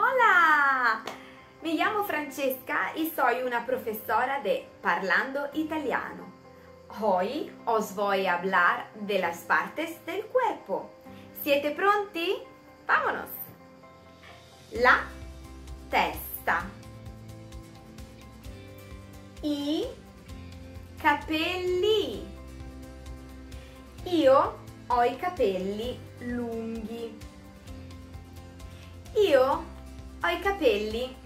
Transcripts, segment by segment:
Hola! Me llamo Francesca y soy una profesora de Parlando Italiano. Hoy os voy a hablar de las partes del cuerpo. ¿Siete pronti? Vámonos! La testa. I capelli. Io ho i capelli ho i capelli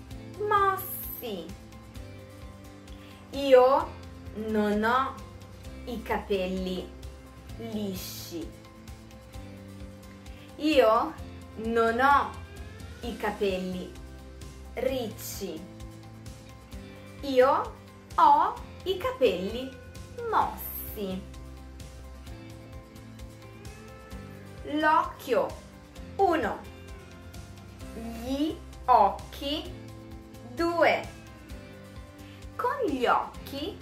mossi. Io non ho i capelli lisci. Io non ho i capelli ricci. Io ho i capelli mossi. L'occhio. Uno gli occhi 2 con gli occhi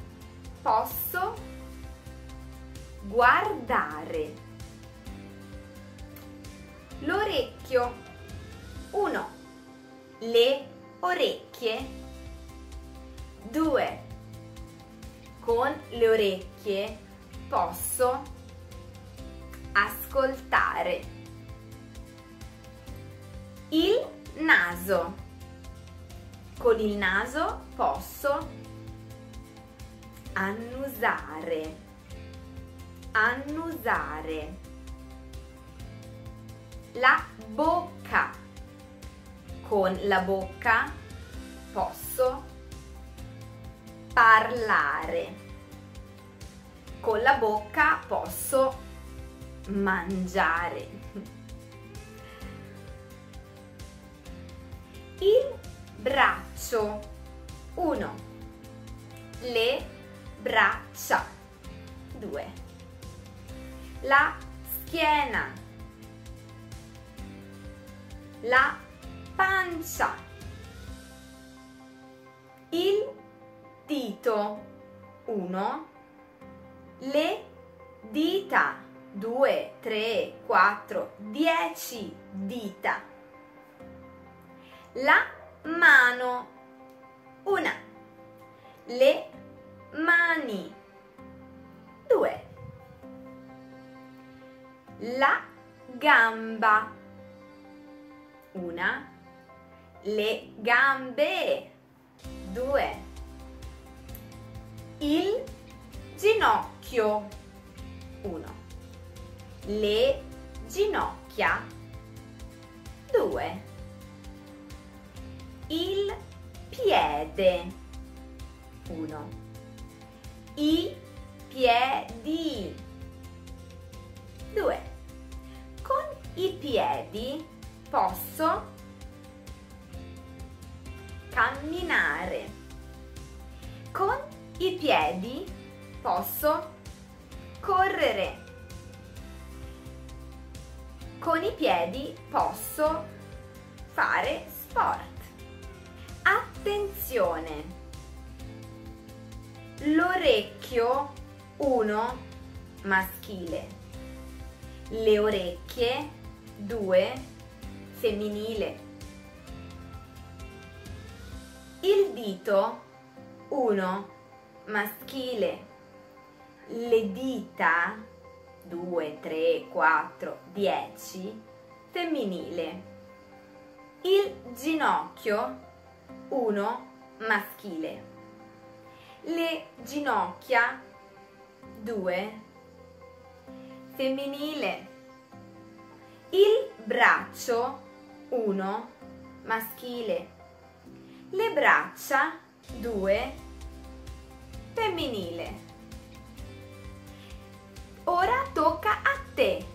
posso guardare. L'orecchio 1 le orecchie 2 con le orecchie posso ascoltare. Il naso. Con il naso posso annusare. Annusare. La bocca. Con la bocca posso parlare. Con la bocca posso mangiare. Il braccio. 1. Le braccia. 2. La schiena. La pancia. Il dito. 1. Le dita. 2, 3, 4, 10 dita la mano, una, le mani, due, la gamba, una, le gambe, due, il ginocchio, uno, le ginocchia, due il piede. Uno. I piedi. Due. Con i piedi posso camminare. Con i piedi posso correre. Con i piedi posso fare sport. Attenzione! L'orecchio 1 maschile, le orecchie 2 femminile, il dito 1 maschile, le dita 2, 3, 4, 10 femminile, il ginocchio 1 maschile, le ginocchia 2 femminile, il braccio 1 maschile, le braccia 2 femminile. Ora tocca a te.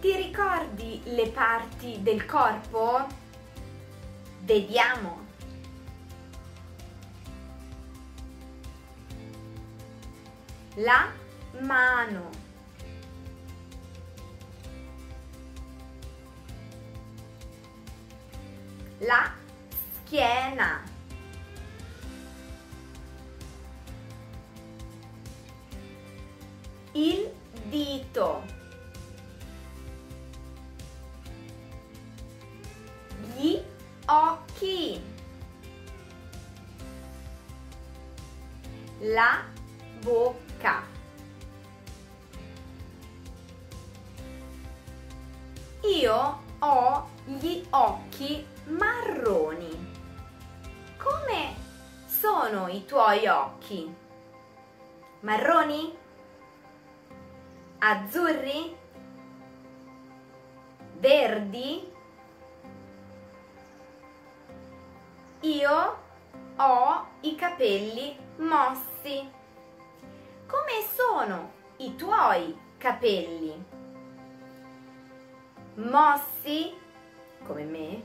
Ti ricordi le parti del corpo? Vediamo. la mano. La schiena. Il dito. Gli occhi. La bocca. Io ho gli occhi marroni. Come sono i tuoi occhi? Marroni? Azzurri? Verdi? Io ho i capelli mossi. Come sono i tuoi capelli? Mossi, come me,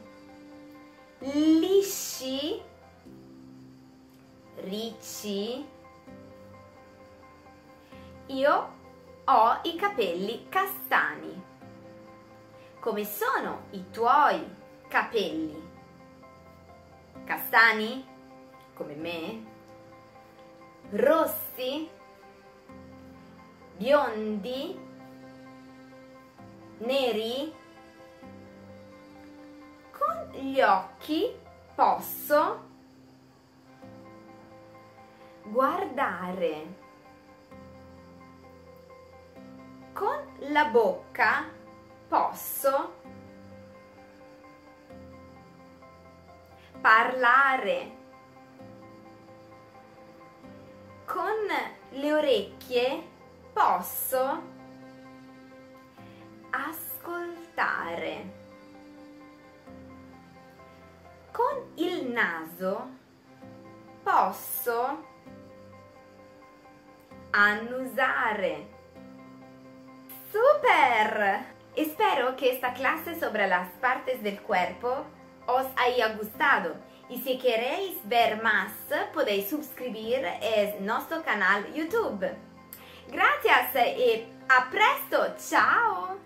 lisci, ricci. Io ho i capelli castani. Come sono i tuoi capelli? Castani, come me? Rossi? Biondi, neri, con gli occhi posso guardare, con la bocca posso parlare, con le orecchie posso ascoltare. Con il naso posso annusare. ¡Super! Espero que esta clase sobre las partes del cuerpo os haya gustado. Y si queréis ver más, podéis suscribir a nuestro canal YouTube. Gracias e a presto, ciao!